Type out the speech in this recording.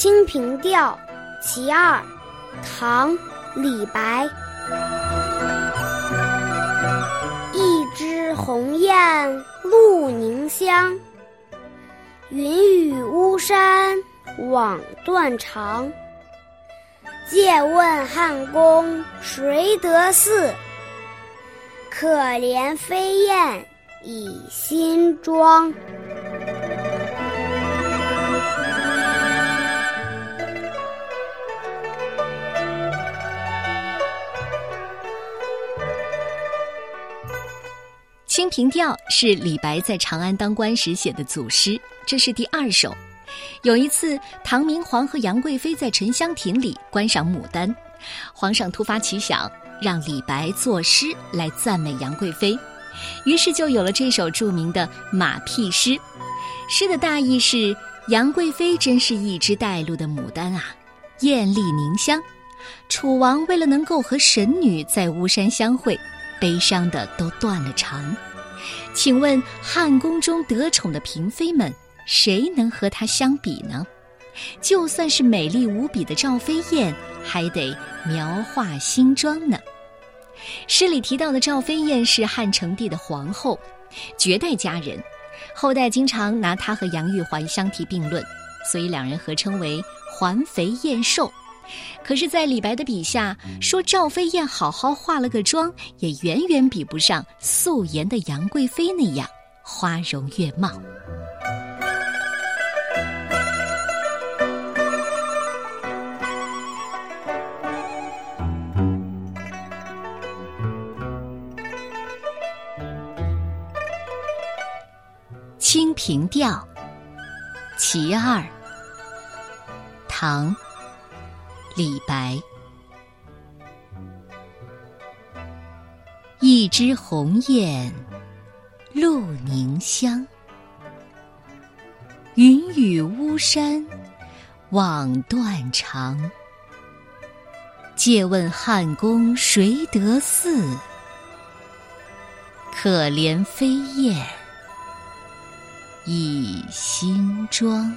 《清平调·其二》唐·李白。一枝红艳露凝香，云雨巫山枉断肠。借问汉宫谁得似？可怜飞燕倚新妆。《清平调》是李白在长安当官时写的组诗，这是第二首。有一次，唐明皇和杨贵妃在沉香亭里观赏牡丹，皇上突发奇想，让李白作诗来赞美杨贵妃，于是就有了这首著名的《马屁诗》。诗的大意是：杨贵妃真是一枝带露的牡丹啊，艳丽凝香。楚王为了能够和神女在巫山相会。悲伤的都断了肠，请问汉宫中得宠的嫔妃们，谁能和她相比呢？就算是美丽无比的赵飞燕，还得描画新妆呢。诗里提到的赵飞燕是汉成帝的皇后，绝代佳人，后代经常拿她和杨玉环相提并论，所以两人合称为“环肥燕瘦”。可是，在李白的笔下，说赵飞燕好好化了个妆，也远远比不上素颜的杨贵妃那样花容月貌。《清平调·其二》唐。李白，一枝红艳露凝香，云雨巫山枉断肠。借问汉宫谁得似？可怜飞燕倚新妆。